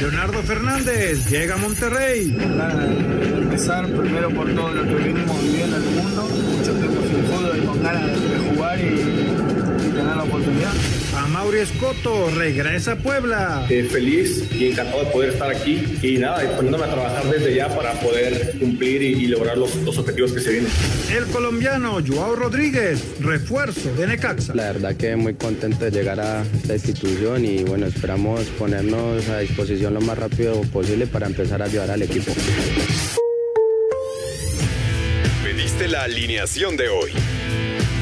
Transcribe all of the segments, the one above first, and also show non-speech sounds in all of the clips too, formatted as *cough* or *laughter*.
Leonardo Fernández llega a Monterrey. Empezar primero por todo lo que venimos viviendo en el mundo, mucho tiempo sin fútbol y con ganas de jugar y tener la oportunidad. A Mauri Escoto regresa a Puebla. Eh, feliz y encantado de poder estar aquí y nada, poniéndome a trabajar desde ya para poder cumplir y, y lograr los, los objetivos que se vienen. El colombiano Joao Rodríguez, refuerzo de Necaxa. La verdad que muy contento de llegar a esta institución y bueno, esperamos ponernos a disposición lo más rápido posible para empezar a ayudar al equipo. Pediste la alineación de hoy.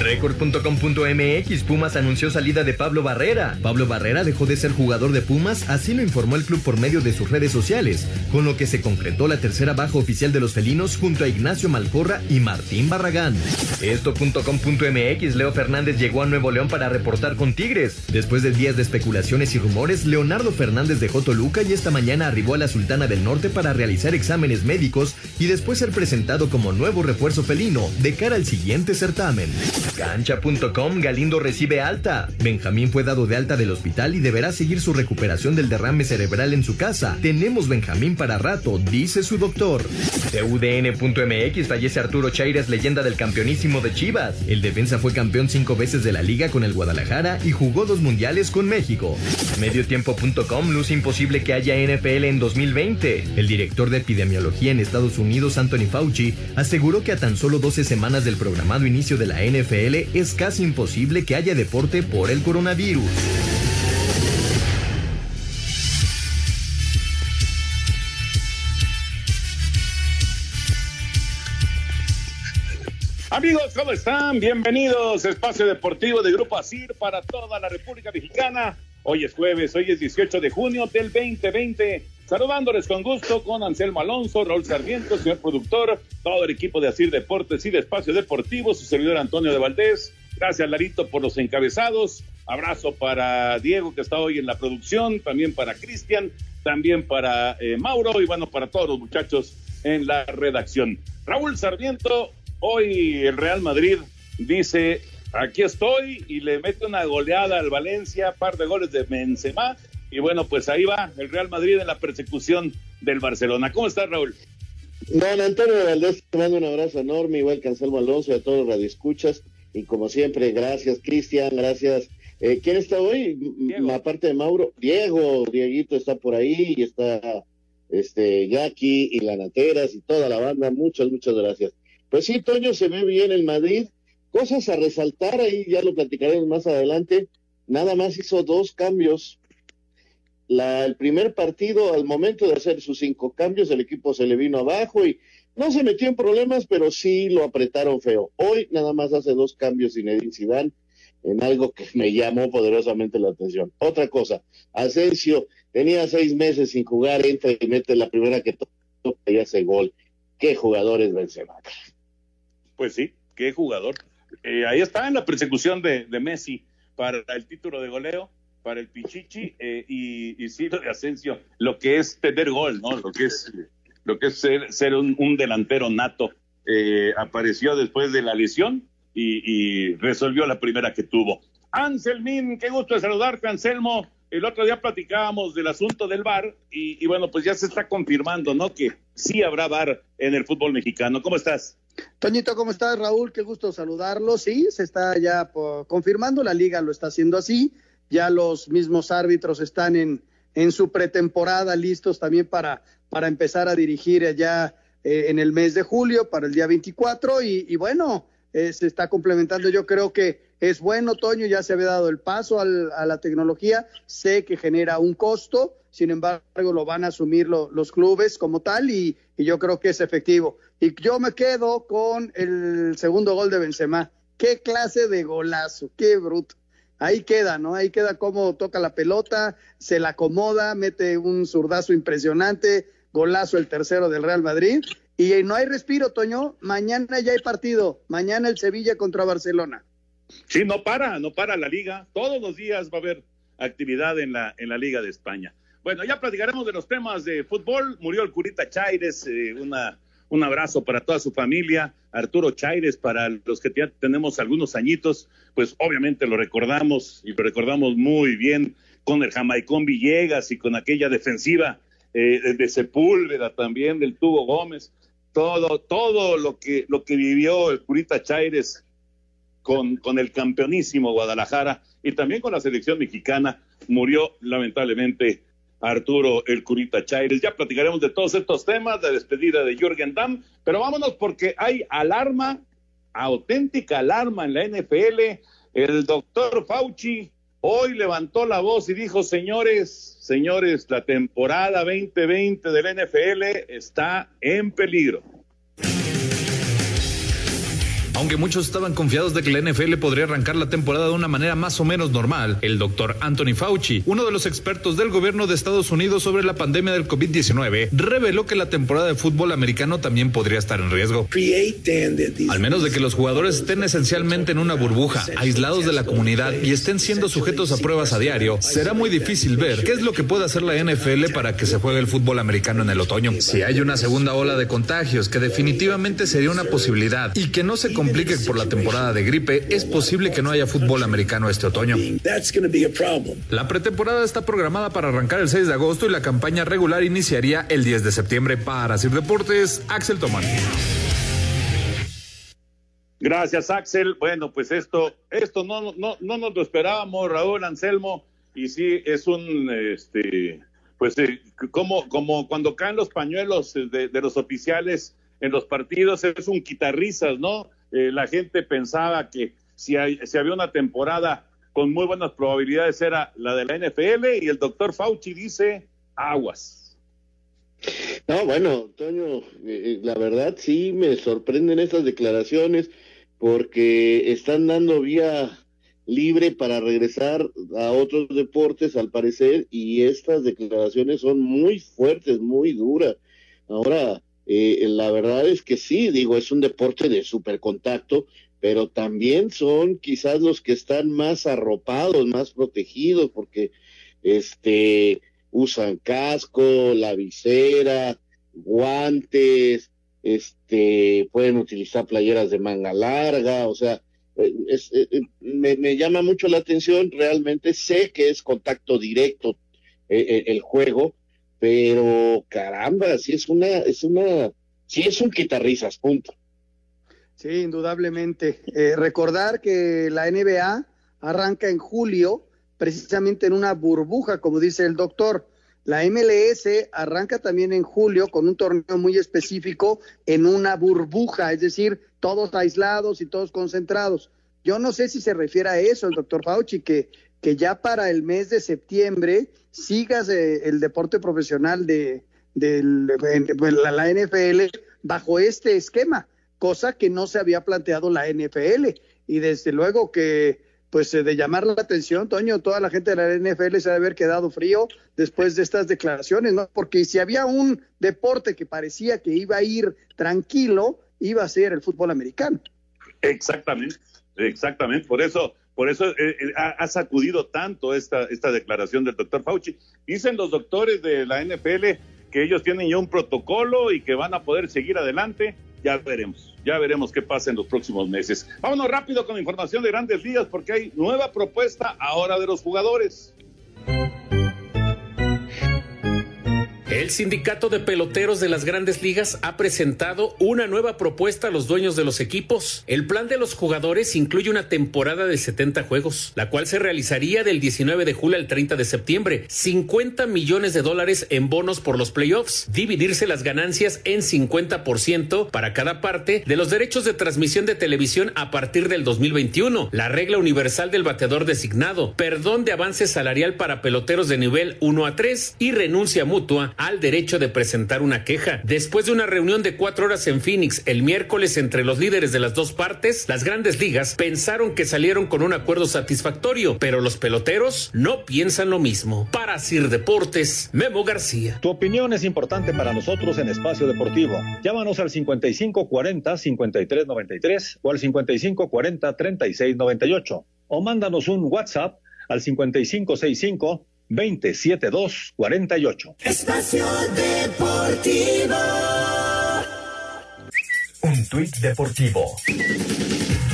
Record.com.mx Pumas anunció salida de Pablo Barrera. Pablo Barrera dejó de ser jugador de Pumas, así lo informó el club por medio de sus redes sociales, con lo que se concretó la tercera baja oficial de los felinos junto a Ignacio Malcorra y Martín Barragán. Esto.com.mx Leo Fernández llegó a Nuevo León para reportar con Tigres. Después de días de especulaciones y rumores, Leonardo Fernández dejó Toluca y esta mañana arribó a la Sultana del Norte para realizar exámenes médicos y después ser presentado como nuevo refuerzo felino de cara al siguiente certamen. Cancha.com Galindo recibe alta. Benjamín fue dado de alta del hospital y deberá seguir su recuperación del derrame cerebral en su casa. Tenemos Benjamín para rato, dice su doctor. TUDN.mx fallece Arturo Chaires, leyenda del campeonísimo de Chivas. El defensa fue campeón cinco veces de la liga con el Guadalajara y jugó dos mundiales con México. Mediotiempo.com luz imposible que haya NFL en 2020. El director de epidemiología en Estados Unidos, Anthony Fauci, aseguró que a tan solo 12 semanas del programado inicio de la NFL es casi imposible que haya deporte por el coronavirus. Amigos, ¿cómo están? Bienvenidos a Espacio Deportivo de Grupo ASIR para toda la República Mexicana. Hoy es jueves, hoy es 18 de junio del 2020. Saludándoles con gusto con Anselmo Alonso, Raúl Sarmiento, señor productor, todo el equipo de Asir Deportes y de Espacio Deportivo, su servidor Antonio de Valdés. Gracias, Larito, por los encabezados. Abrazo para Diego, que está hoy en la producción, también para Cristian, también para eh, Mauro y bueno, para todos los muchachos en la redacción. Raúl Sarmiento, hoy el Real Madrid dice, aquí estoy y le mete una goleada al Valencia, par de goles de Benzema y bueno, pues ahí va el Real Madrid en la persecución del Barcelona. ¿Cómo estás, Raúl? Don Antonio Valdés, te mando un abrazo enorme, igual que Anselmo Alonso y a todos los radioescuchas. Y como siempre, gracias, Cristian, gracias. Eh, ¿Quién está hoy? Diego. Aparte de Mauro, Diego, Dieguito está por ahí y está este Jackie y Lanateras y toda la banda. Muchas, muchas gracias. Pues sí, Toño, se ve bien el Madrid. Cosas a resaltar ahí, ya lo platicaremos más adelante. Nada más hizo dos cambios la, el primer partido, al momento de hacer sus cinco cambios, el equipo se le vino abajo y no se metió en problemas, pero sí lo apretaron feo. Hoy nada más hace dos cambios Zinedine Zidane en algo que me llamó poderosamente la atención. Otra cosa, Asensio tenía seis meses sin jugar, entra y mete la primera que toca y hace gol. ¿Qué jugador es Benzema? Pues sí, qué jugador. Eh, ahí está en la persecución de, de Messi para el título de goleo para el Pichichi eh, y, y sí de Asensio, lo que es tener gol, ¿no? Lo que es, lo que es ser, ser un, un delantero nato. Eh, apareció después de la lesión y, y, resolvió la primera que tuvo. Anselmín, qué gusto de saludarte, Anselmo. El otro día platicábamos del asunto del VAR y, y bueno, pues ya se está confirmando, ¿no? Que sí habrá VAR en el fútbol mexicano. ¿Cómo estás? Toñito, ¿cómo estás, Raúl? Qué gusto saludarlo. Sí, se está ya confirmando, la liga lo está haciendo así. Ya los mismos árbitros están en, en su pretemporada listos también para, para empezar a dirigir allá eh, en el mes de julio, para el día 24. Y, y bueno, eh, se está complementando. Yo creo que es bueno, Toño, ya se había dado el paso al, a la tecnología. Sé que genera un costo, sin embargo, lo van a asumir los clubes como tal y, y, yo creo que es efectivo. Y yo me quedo con el segundo gol de Benzema. Qué clase de golazo, qué bruto. Ahí queda, ¿no? Ahí queda cómo toca la pelota, se la acomoda, mete un zurdazo impresionante, golazo el tercero del Real Madrid. Y no hay respiro, Toño. Mañana ya hay partido. Mañana el Sevilla contra Barcelona. Sí, no para, no para la liga. Todos los días va a haber actividad en la, en la Liga de España. Bueno, ya platicaremos de los temas de fútbol. Murió el Curita Chaires, eh, una, un abrazo para toda su familia. Arturo Chaires, para los que ya tenemos algunos añitos, pues obviamente lo recordamos y lo recordamos muy bien con el Jamaicón Villegas y con aquella defensiva eh, de Sepúlveda también, del Tubo Gómez. Todo, todo lo que, lo que vivió el Curita Chaires con, con el campeonísimo Guadalajara y también con la selección mexicana, murió lamentablemente Arturo El Curita Chaires. Ya platicaremos de todos estos temas, de despedida de Jürgen Damm, pero vámonos porque hay alarma, auténtica alarma en la NFL. El doctor Fauci hoy levantó la voz y dijo, señores, señores, la temporada 2020 del NFL está en peligro. Aunque muchos estaban confiados de que la NFL podría arrancar la temporada de una manera más o menos normal, el doctor Anthony Fauci, uno de los expertos del gobierno de Estados Unidos sobre la pandemia del COVID-19, reveló que la temporada de fútbol americano también podría estar en riesgo. Al menos de que los jugadores estén esencialmente en una burbuja, aislados de la comunidad y estén siendo sujetos a pruebas a diario, será muy difícil ver qué es lo que puede hacer la NFL para que se juegue el fútbol americano en el otoño. Si hay una segunda ola de contagios, que definitivamente sería una posibilidad y que no se complique por la temporada de gripe, es posible que no haya fútbol americano este otoño. La pretemporada está programada para arrancar el 6 de agosto y la campaña regular iniciaría el 10 de septiembre. Para Sir Deportes, Axel Tomán. Gracias, Axel. Bueno, pues esto, esto no, no, no nos lo esperábamos, Raúl Anselmo, y sí es un, este, pues eh, como, como cuando caen los pañuelos de, de los oficiales en los partidos, es un quitarrisas, ¿no? Eh, la gente pensaba que si, si había una temporada con muy buenas probabilidades era la de la NFL y el doctor Fauci dice aguas. No, bueno, Toño, eh, eh, la verdad sí me sorprenden estas declaraciones porque están dando vía libre para regresar a otros deportes al parecer y estas declaraciones son muy fuertes, muy duras. Ahora, eh, la verdad es que sí, digo, es un deporte de super contacto, pero también son quizás los que están más arropados, más protegidos, porque este usan casco, la visera, guantes, este pueden utilizar playeras de manga larga, o sea, eh, eh, me, me, llama mucho la atención, realmente sé que es contacto directo el juego, pero caramba, sí es una, es una, sí es un quitarrisas, punto. Sí, indudablemente. Eh, recordar que la NBA arranca en julio, precisamente en una burbuja, como dice el doctor. La MLS arranca también en julio con un torneo muy específico en una burbuja, es decir, todos aislados y todos concentrados. Yo no sé si se refiere a eso el doctor Fauci, que que ya para el mes de septiembre sigas eh, el deporte profesional de, la, NFL bajo este esquema, cosa que no se había planteado la NFL. Y desde luego que, pues eh, de llamar la atención, Toño, toda la gente de la NFL se debe haber quedado frío después de estas declaraciones, ¿no? Porque si había un deporte que parecía que iba a ir tranquilo, iba a ser el fútbol americano. Exactamente, exactamente. Por eso por eso eh, eh, ha, sacudido tanto esta, esta declaración del doctor Fauci. Dicen los doctores de la NFL que ellos tienen ya un protocolo y que van a poder seguir adelante. Ya veremos, ya veremos qué pasa en los próximos meses. Vámonos rápido con información de grandes días porque hay nueva propuesta ahora de los jugadores. El sindicato de peloteros de las grandes ligas ha presentado una nueva propuesta a los dueños de los equipos. El plan de los jugadores incluye una temporada de 70 juegos, la cual se realizaría del 19 de julio al 30 de septiembre. 50 millones de dólares en bonos por los playoffs. Dividirse las ganancias en 50% para cada parte de los derechos de transmisión de televisión a partir del 2021. La regla universal del bateador designado. Perdón de avance salarial para peloteros de nivel 1 a 3 y renuncia mutua al derecho de presentar una queja. Después de una reunión de cuatro horas en Phoenix el miércoles entre los líderes de las dos partes, las grandes ligas pensaron que salieron con un acuerdo satisfactorio, pero los peloteros no piensan lo mismo. Para Sir Deportes, Memo García. Tu opinión es importante para nosotros en Espacio Deportivo. Llámanos al 5540-5393 o al 5540-3698 o mándanos un WhatsApp al 5565 27248. Espacio Deportivo. Un tuit deportivo.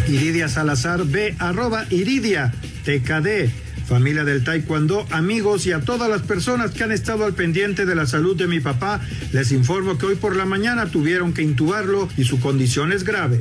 Iridia Salazar B, arroba Iridia, TKD. Familia del Taekwondo, amigos y a todas las personas que han estado al pendiente de la salud de mi papá, les informo que hoy por la mañana tuvieron que intubarlo y su condición es grave.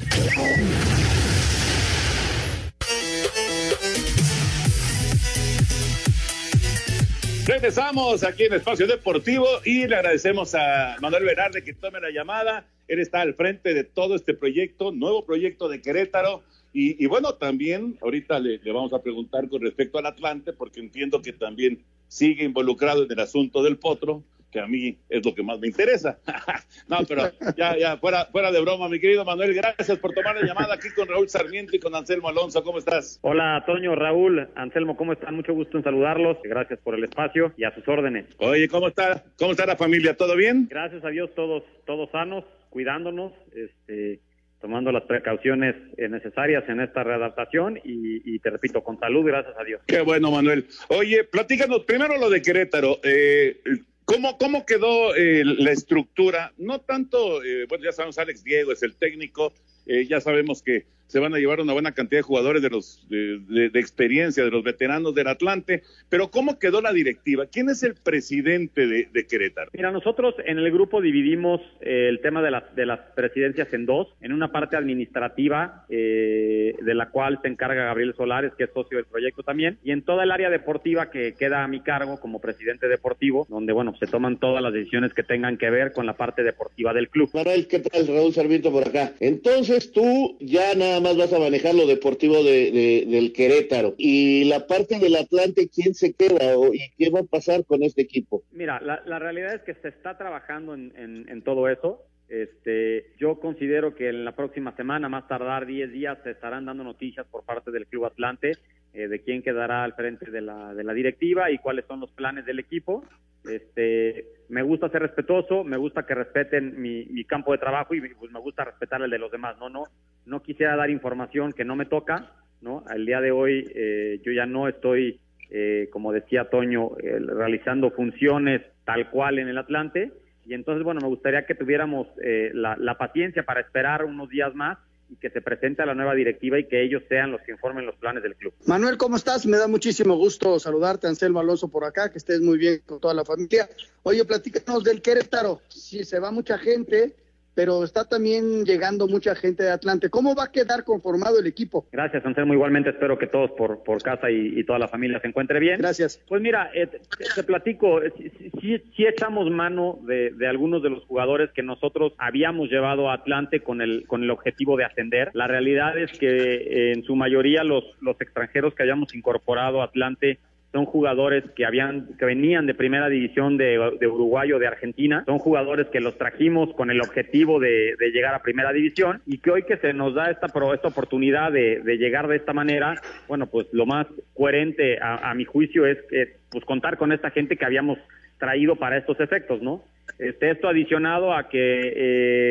Regresamos aquí en Espacio Deportivo y le agradecemos a Manuel Velarde que tome la llamada. Él está al frente de todo este proyecto, nuevo proyecto de Querétaro. Y, bueno, también ahorita le, le, vamos a preguntar con respecto al Atlante, porque entiendo que también sigue involucrado en el asunto del potro que a mí es lo que más me interesa. *laughs* no, pero ya, ya, fuera, fuera de broma, mi querido Manuel, gracias por tomar la llamada aquí con Raúl Sarmiento y con Anselmo Alonso. ¿Cómo estás? Hola, Toño, Raúl, Anselmo, ¿cómo están? Mucho gusto en saludarlos. Gracias por el espacio y a sus órdenes. Oye, ¿cómo está? ¿Cómo está la familia? ¿Todo bien? Gracias a Dios, todos, todos sanos, cuidándonos, este tomando las precauciones necesarias en esta readaptación y, y, te repito, con salud, gracias a Dios. Qué bueno, Manuel. Oye, platícanos primero lo de Querétaro. Eh, ¿Cómo, cómo quedó eh, la estructura? No tanto, eh, bueno, ya sabemos, Alex Diego es el técnico, eh, ya sabemos que se van a llevar una buena cantidad de jugadores de los de, experiencia, de los veteranos del Atlante, pero ¿cómo quedó la directiva? ¿Quién es el presidente de, Querétaro? Mira, nosotros en el grupo dividimos eh, el tema de las, de las presidencias en dos, en una parte administrativa, eh, de la cual se encarga Gabriel Solares, que es socio del proyecto también, y en toda el área deportiva que queda a mi cargo como presidente deportivo, donde, bueno, se toman todas las decisiones que tengan que ver con la parte deportiva del club. Manuel, ¿qué tal? Raúl Sarmiento por acá. Entonces tú ya nada más vas a manejar lo deportivo de, del Querétaro. Y la parte del Atlante, ¿quién se queda o, y qué va a pasar con este equipo? Mira, la, realidad es que se está trabajando en, en todo eso. Este, yo considero que en la próxima semana, más tardar 10 días, se estarán dando noticias por parte del Club Atlante eh, de quién quedará al frente de la, de la directiva y cuáles son los planes del equipo. Este, me gusta ser respetuoso, me gusta que respeten mi, campo de trabajo y pues, me gusta respetar el de los demás. No, no, no quisiera dar información que no me toca. ¿no? Al día de hoy eh, yo ya no estoy, eh, como decía Toño, eh, realizando funciones tal cual en el Atlante y entonces, bueno, me gustaría que tuviéramos eh, la, la, paciencia para esperar unos días más y que se presente la nueva directiva y que ellos sean los que informen los planes del club. Manuel, ¿cómo estás? Me da muchísimo gusto saludarte, Anselmo Alonso, por acá, que estés muy bien con toda la familia. Oye, platícanos del Querétaro. Si se va mucha gente, pero está también llegando mucha gente de Atlante. ¿Cómo va a quedar conformado el equipo? Gracias, Anselmo. Igualmente espero que todos por, por casa y, y toda la familia se encuentre bien. Gracias. Pues mira, eh, te, te, platico, sí, sí, echamos mano de, de, algunos de los jugadores que nosotros habíamos llevado a Atlante con el, con el objetivo de ascender. La realidad es que eh, en su mayoría los, los extranjeros que hayamos incorporado a Atlante son jugadores que habían que venían de primera división de, Uruguay o de Argentina, son jugadores que los trajimos con el objetivo de, llegar a primera división y que hoy que se nos da esta, esta oportunidad de, de llegar de esta manera, bueno, pues lo más coherente a, a mi juicio es, es pues contar con esta gente que habíamos traído para estos efectos, ¿no? Este, esto adicionado a que,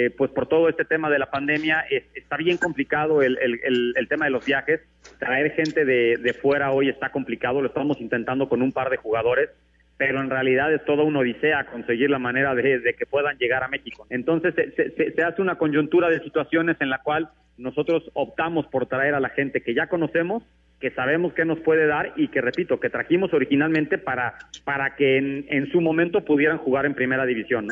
eh, pues por todo este tema de la pandemia, es, está bien complicado el, el, tema de los viajes. Traer gente de, de fuera hoy está complicado, lo estamos intentando con un par de jugadores, pero en realidad es toda una odisea conseguir la manera de, de que puedan llegar a México. Entonces se, se, se, hace una coyuntura de situaciones en la cual nosotros optamos por traer a la gente que ya conocemos, que sabemos que nos puede dar y que, repito, que trajimos originalmente para, para que en, en su momento pudieran jugar en primera división.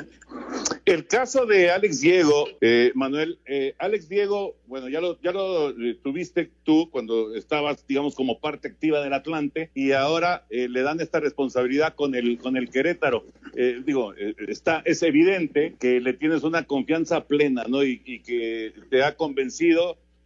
El caso de Alex Diego, eh, Manuel, eh, Alex Diego, bueno, ya lo, ya lo eh, tuviste tú cuando estabas, digamos, como parte activa del Atlante y ahora eh, le dan esta responsabilidad con el, con el Querétaro. Eh, digo, está, es evidente que le tienes una confianza plena, ¿no? Y que te ha convencido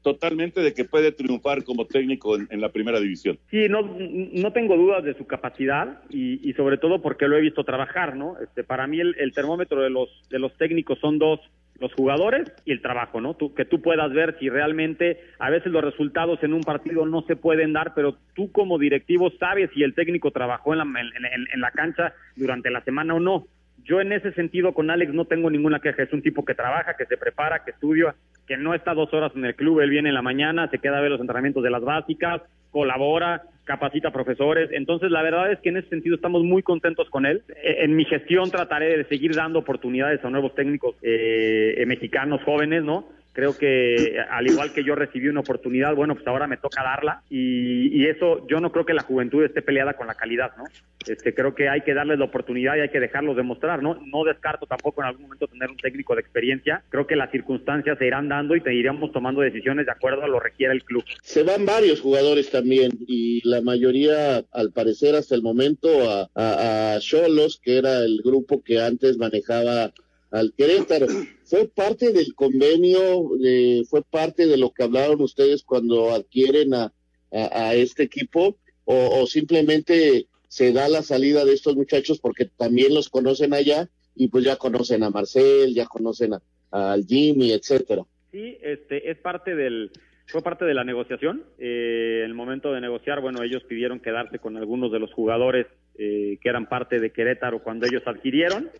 totalmente de que puede triunfar como técnico en, la primera división. Sí, no, no tengo dudas de su capacidad y, y, sobre todo porque lo he visto trabajar, ¿no? Este, para mí el, termómetro de los, de los técnicos son dos, los jugadores y el trabajo, ¿no? Tú, que tú puedas ver si realmente a veces los resultados en un partido no se pueden dar, pero tú como directivo sabes si el técnico trabajó en la, en, en la cancha durante la semana o no. Yo en ese sentido con Alex no tengo ninguna queja, es un tipo que trabaja, que se prepara, que estudia, que no está dos horas en el club, él viene en la mañana, se queda a ver los entrenamientos de las básicas, colabora, capacita profesores, entonces la verdad es que en ese sentido estamos muy contentos con él. En mi gestión trataré de seguir dando oportunidades a nuevos técnicos eh, mexicanos jóvenes, ¿no? Creo que al igual que yo recibí una oportunidad, bueno, pues ahora me toca darla y, y, eso yo no creo que la juventud esté peleada con la calidad, ¿no? Este, creo que hay que darles la oportunidad y hay que dejarlos demostrar, ¿no? No descarto tampoco en algún momento tener un técnico de experiencia, creo que las circunstancias se irán dando y te iremos tomando decisiones de acuerdo a lo que requiere el club. Se van varios jugadores también y la mayoría, al parecer hasta el momento, a Cholos, que era el grupo que antes manejaba al Querétaro. ¿Fue parte del convenio, de, fue parte de lo que hablaron ustedes cuando adquieren a, a, a este equipo o, simplemente se da la salida de estos muchachos porque también los conocen allá y pues ya conocen a Marcel, ya conocen a, al Jimmy, etcétera? Sí, este es parte del fue parte de la negociación. Eh, en el momento de negociar, bueno, ellos pidieron quedarse con algunos de los jugadores eh, que eran parte de Querétaro cuando ellos adquirieron.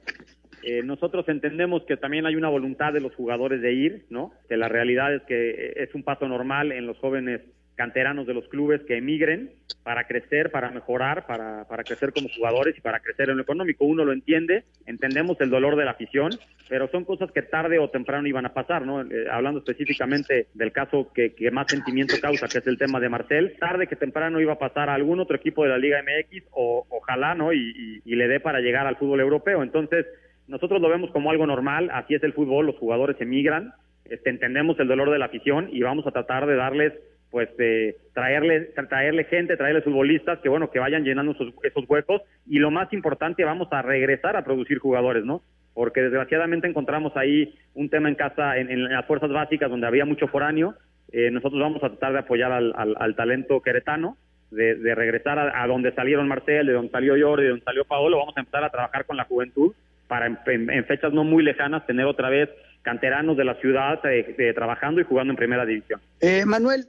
Eh, nosotros entendemos que también hay una voluntad de los jugadores de ir, ¿no? Que la realidad es que es un paso normal en los jóvenes canteranos de los clubes que emigren para crecer, para mejorar, para, para crecer como jugadores y para crecer en lo económico. Uno lo entiende, entendemos el dolor de la afición, pero son cosas que tarde o temprano iban a pasar, ¿no? Eh, hablando específicamente del caso que, que, más sentimiento causa, que es el tema de Marcel, tarde que temprano iba a pasar a algún otro equipo de la Liga MX o ojalá, ¿no? Y le dé para llegar al fútbol europeo. Entonces, nosotros lo vemos como algo normal, así es el fútbol, los jugadores emigran, este, entendemos el dolor de la afición y vamos a tratar de darles pues eh, traerle traerle gente, traerle futbolistas que bueno, que vayan llenando esos, huecos y lo más importante vamos a regresar a producir jugadores, ¿no? Porque desgraciadamente encontramos ahí un tema en casa en, en las fuerzas básicas donde había mucho foráneo, eh, nosotros vamos a tratar de apoyar al, al, al talento queretano, de, de regresar a, a, donde salieron Marcel, de donde salió Jordi, de donde salió Paolo, vamos a empezar a trabajar con la juventud para en, fechas no muy lejanas tener otra vez canteranos de la ciudad eh, eh, trabajando y jugando en primera división. Eh, Manuel,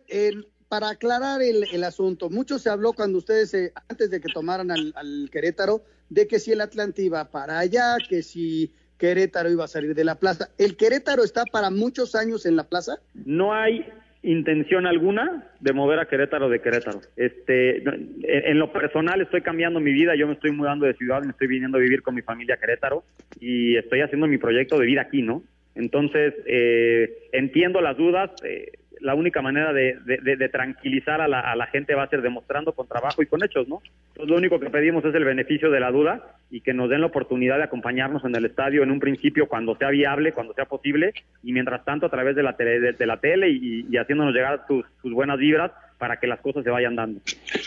para aclarar el, el, asunto, mucho se habló cuando ustedes, antes de que tomaran al, al, Querétaro, de que si el Atlante iba para allá, que si Querétaro iba a salir de la plaza. ¿El Querétaro está para muchos años en la plaza? No hay intención alguna de mover a Querétaro de Querétaro. Este, en, en, lo personal estoy cambiando mi vida, yo me estoy mudando de ciudad, me estoy viniendo a vivir con mi familia a Querétaro y estoy haciendo mi proyecto de vida aquí, ¿no? Entonces, eh, entiendo las dudas, eh, la única manera de, tranquilizar a la, gente va a ser demostrando con trabajo y con hechos, ¿no? Entonces, lo único que pedimos es el beneficio de la duda y que nos den la oportunidad de acompañarnos en el estadio en un principio cuando sea viable, cuando sea posible, y mientras tanto a través de la tele, de, la tele y, haciéndonos llegar sus, buenas vibras para que las cosas se vayan dando.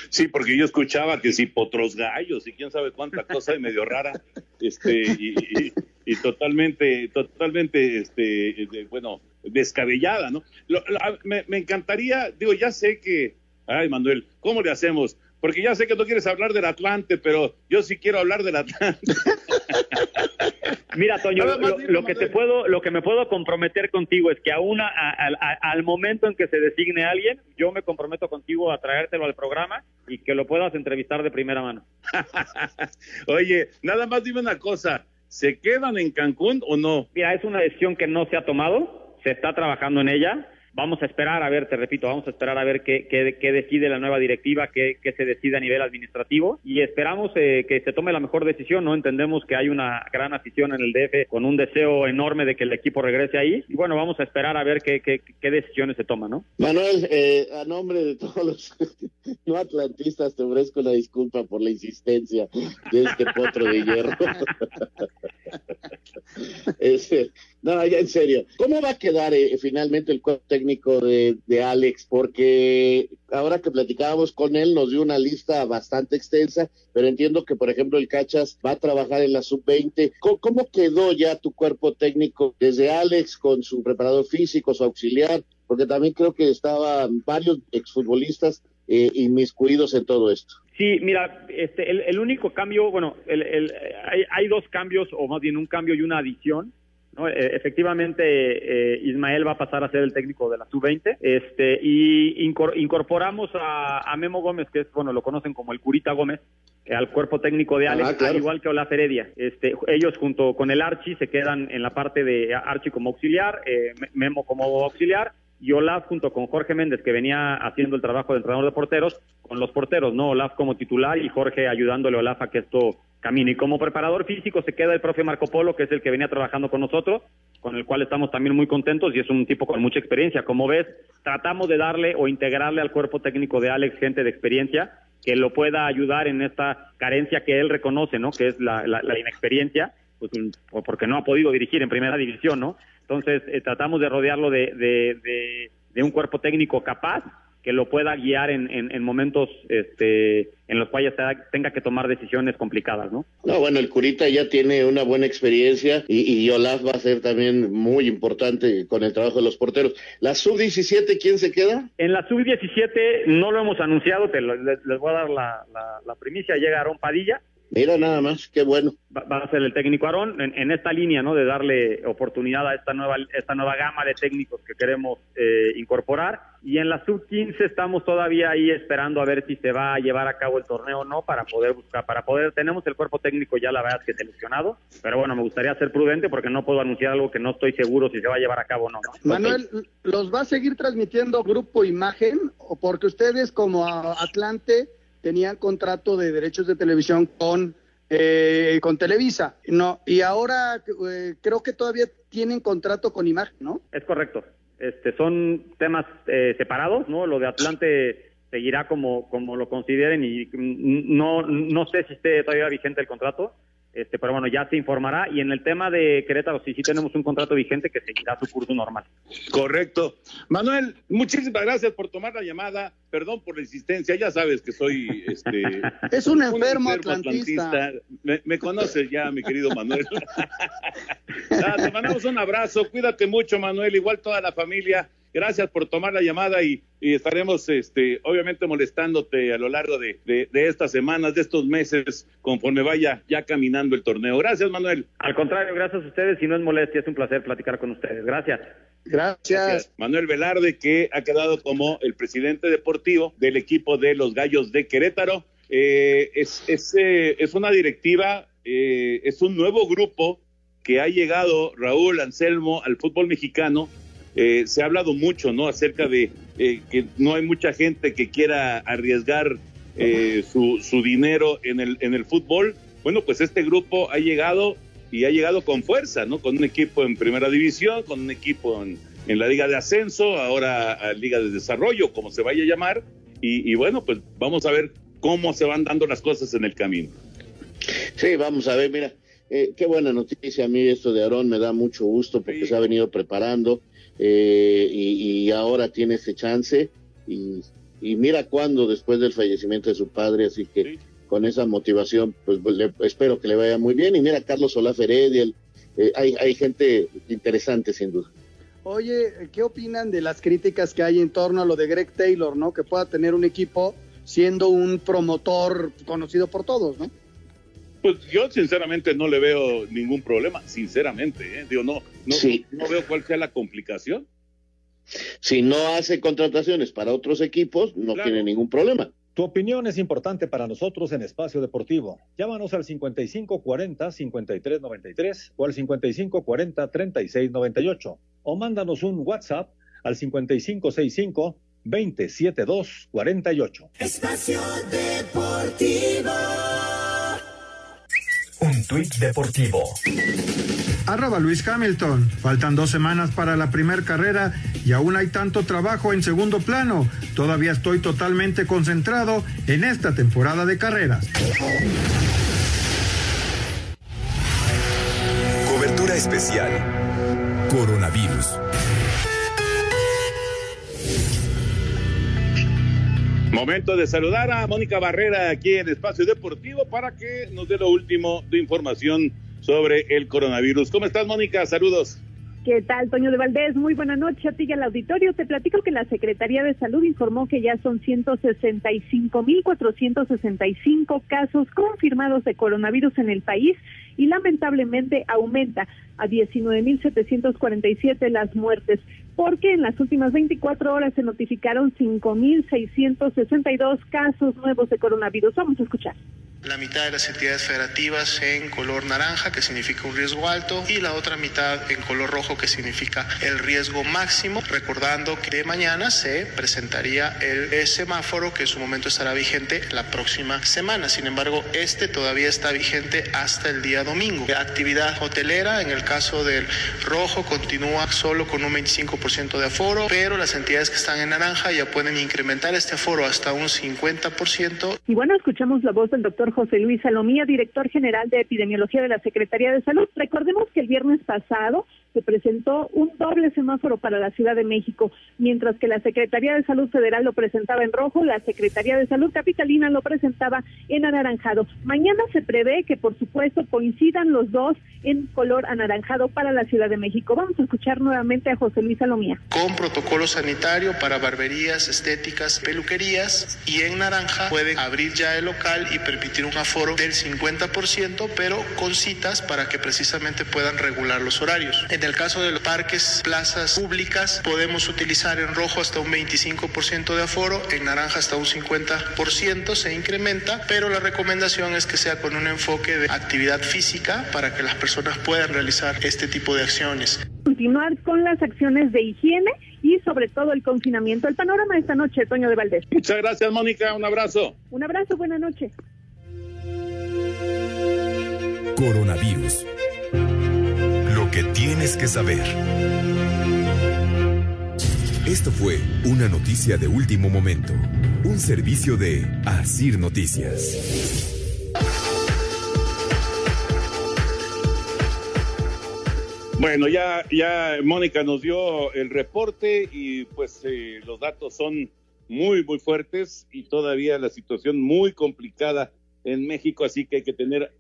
Sí, porque yo escuchaba que si potros gallos y quién sabe cuánta cosa y medio rara, este, y, y, y totalmente, totalmente, este, bueno, descabellada, ¿no? Lo, lo, me, me, encantaría, digo, ya sé que, ay, Manuel, ¿cómo le hacemos? Porque ya sé que tú quieres hablar del Atlante, pero yo sí quiero hablar del Atlante. *laughs* Mira, Toño, lo, lo, lo, que te puedo, lo que me puedo comprometer contigo es que aún a, a, a, al momento en que se designe alguien, yo me comprometo contigo a traértelo al programa y que lo puedas entrevistar de primera mano. *laughs* Oye, nada más dime una cosa, ¿se quedan en Cancún o no? Mira, es una decisión que no se ha tomado, se está trabajando en ella. Vamos a esperar a ver, te repito, vamos a esperar a ver qué, qué, decide la nueva directiva, qué, qué, se decide a nivel administrativo y esperamos eh, que se tome la mejor decisión, ¿no? Entendemos que hay una gran afición en el DF con un deseo enorme de que el equipo regrese ahí y bueno, vamos a esperar a ver qué, qué, qué decisiones se toman, ¿no? Manuel, eh, a nombre de todos los *laughs* no atlantistas te ofrezco una disculpa por la insistencia de este potro de hierro. *laughs* Este, no, ya en serio. ¿Cómo va a quedar eh, finalmente el cuerpo técnico de, Alex? Porque ahora que platicábamos con él nos dio una lista bastante extensa, pero entiendo que, por ejemplo, el Cachas va a trabajar en la sub-20. ¿Cómo, quedó ya tu cuerpo técnico desde Alex con su preparador físico, su auxiliar? Porque también creo que estaban varios exfutbolistas eh, inmiscuidos en todo esto. Sí, mira, este, el, único cambio, bueno, el, hay, hay, dos cambios, o más bien un cambio y una adición. ¿No? E, efectivamente, eh, Ismael va a pasar a ser el técnico de la sub-20 este, y incorporamos a, Memo Gómez, que es, bueno, lo conocen como el Curita Gómez, eh, al cuerpo técnico de Alex, al igual que Olaf Heredia. Este, ellos junto con el Archi se quedan en la parte de Archi como auxiliar, eh, Memo como auxiliar y Olaf junto con Jorge Méndez, que venía haciendo el trabajo de entrenador de porteros, con los porteros, ¿no? Olaf como titular y Jorge ayudándole a Olaf a que esto camine. Y como preparador físico se queda el profe Marco Polo, que es el que venía trabajando con nosotros, con el cual estamos también muy contentos y es un tipo con mucha experiencia. Como ves, tratamos de darle o integrarle al cuerpo técnico de Alex gente de experiencia que lo pueda ayudar en esta carencia que él reconoce, ¿no? Que es la, la inexperiencia, pues, porque no ha podido dirigir en primera división, ¿no? Entonces, eh, tratamos de rodearlo de, de, un cuerpo técnico capaz que lo pueda guiar en, en, momentos este, en los cuales tenga que tomar decisiones complicadas, ¿no? No, bueno, el Curita ya tiene una buena experiencia y, y Olaf va a ser también muy importante con el trabajo de los porteros. ¿La sub-17 quién se queda? En la sub-17 no lo hemos anunciado, te les, voy a dar la, la, la primicia, llega Aarón Padilla, Mira nada más, qué bueno. Va, a ser el técnico Aarón en, esta línea, ¿no? De darle oportunidad a esta nueva esta nueva gama de técnicos que queremos eh, incorporar. Y en la sub 15 estamos todavía ahí esperando a ver si se va a llevar a cabo el torneo o no para poder buscar, para poder. Tenemos el cuerpo técnico ya la verdad que seleccionado, pero bueno, me gustaría ser prudente porque no puedo anunciar algo que no estoy seguro si se va a llevar a cabo o no. Manuel, ¿los va a seguir transmitiendo Grupo Imagen o porque ustedes como Atlante tenían contrato de derechos de televisión con, eh, con Televisa, no, y ahora eh, creo que todavía tienen contrato con Imagen, ¿no? Es correcto. Este, son temas eh, separados, ¿no? Lo de Atlante seguirá como, como lo consideren y no, no sé si esté todavía vigente el contrato, este, pero bueno, ya se informará. Y en el tema de Querétaro, sí, sí tenemos un contrato vigente que seguirá su curso normal. Correcto. Manuel, muchísimas gracias por tomar la llamada. Perdón por la insistencia. Ya sabes que soy. Este, *laughs* es un enfermo, atlantista. Me, conoces ya, mi querido Manuel. *laughs* Te mandamos un abrazo. Cuídate mucho, Manuel. Igual toda la familia. Gracias por tomar la llamada y, estaremos, este, obviamente, molestándote a lo largo de, estas semanas, de estos meses, conforme vaya ya caminando el torneo. Gracias, Manuel. Al contrario, gracias a ustedes. y no es molestia, es un placer platicar con ustedes. Gracias. Gracias. Manuel Velarde, que ha quedado como el presidente deportivo del equipo de los Gallos de Querétaro. Eh, es, es, eh, es, una directiva, eh, es un nuevo grupo que ha llegado, Raúl Anselmo, al fútbol mexicano eh, se ha hablado mucho, ¿no? Acerca de eh, que no hay mucha gente que quiera arriesgar eh, su, su, dinero en el, en el fútbol. Bueno, pues este grupo ha llegado y ha llegado con fuerza, ¿no? Con un equipo en primera división, con un equipo en, en la Liga de Ascenso, ahora a Liga de Desarrollo, como se vaya a llamar. Y, bueno, pues vamos a ver cómo se van dando las cosas en el camino. Sí, vamos a ver, mira, qué buena noticia a mí esto de Aarón, me da mucho gusto porque se ha venido preparando eh, y, ahora tiene ese chance y, mira cuándo después del fallecimiento de su padre, así que con esa motivación, pues, pues espero que le vaya muy bien. Y mira, Carlos Solá Heredia, eh, hay, hay gente interesante sin duda. Oye, ¿qué opinan de las críticas que hay en torno a lo de Greg Taylor, ¿no? Que pueda tener un equipo siendo un promotor conocido por todos, ¿no? Pues yo sinceramente no le veo ningún problema, sinceramente, ¿eh? digo, no, no, no veo cuál sea la complicación. Si no hace contrataciones para otros equipos, no tiene ningún problema. Tu opinión es importante para nosotros en Espacio Deportivo. Llámanos al 5540-5393 o al 5540-3698 o mándanos un WhatsApp al 5565 27248. Espacio Deportivo. Un tuit deportivo. Arroba Luis Hamilton. Faltan dos semanas para la primera carrera y aún hay tanto trabajo en segundo plano. Todavía estoy totalmente concentrado en esta temporada de carreras. Cobertura especial. Coronavirus. Momento de saludar a Mónica Barrera aquí en Espacio Deportivo para que nos dé lo último de información sobre el coronavirus. ¿Cómo estás, Mónica? Saludos. ¿Qué tal, Toño de Valdés? Muy buena noche a ti y al auditorio. Te platico que la Secretaría de Salud informó que ya son 165.465 casos confirmados de coronavirus en el país y lamentablemente aumenta a 19.747 las muertes, porque en las últimas 24 horas se notificaron 5.662 casos nuevos de coronavirus. Vamos a escuchar. La mitad de las entidades federativas en color naranja, que significa un riesgo alto, y la otra mitad en color rojo, que significa el riesgo máximo. Recordando que de mañana se presentaría el semáforo, que en su momento estará vigente la próxima semana. Sin embargo, este todavía está vigente hasta el día domingo. La actividad hotelera, en el caso del rojo, continúa solo con un 25% de aforo, pero las entidades que están en naranja ya pueden incrementar este aforo hasta un 50%. Y bueno, escuchamos la voz del doctor José Luis Salomía, director general de epidemiología de la Secretaría de Salud. Recordemos que el viernes pasado se presentó un doble semáforo para la Ciudad de México, mientras que la Secretaría de Salud Federal lo presentaba en rojo, la Secretaría de Salud Capitalina lo presentaba en anaranjado. Mañana se prevé que, por supuesto, coincidan los dos en color anaranjado para la Ciudad de México. Vamos a escuchar nuevamente a José Luis Salomía. Con protocolo sanitario para barberías, estéticas, peluquerías y en naranja pueden abrir ya el local y permitir un aforo del 50%, pero con citas para que precisamente puedan regular los horarios. El caso de los parques, plazas públicas, podemos utilizar en rojo hasta un 25% de aforo, en naranja hasta un 50% se incrementa, pero la recomendación es que sea con un enfoque de actividad física para que las personas puedan realizar este tipo de acciones. Continuar con las acciones de higiene y sobre todo el confinamiento. El panorama esta noche, Toño de Valdés. Muchas gracias, Mónica. Un abrazo. Un abrazo, buena noche. Coronavirus. Que tienes que saber. Esto fue una noticia de último momento. Un servicio de Asir Noticias. Bueno, ya, ya Mónica nos dio el reporte y pues eh, los datos son muy, muy fuertes y todavía la situación muy complicada en México, así que hay que tener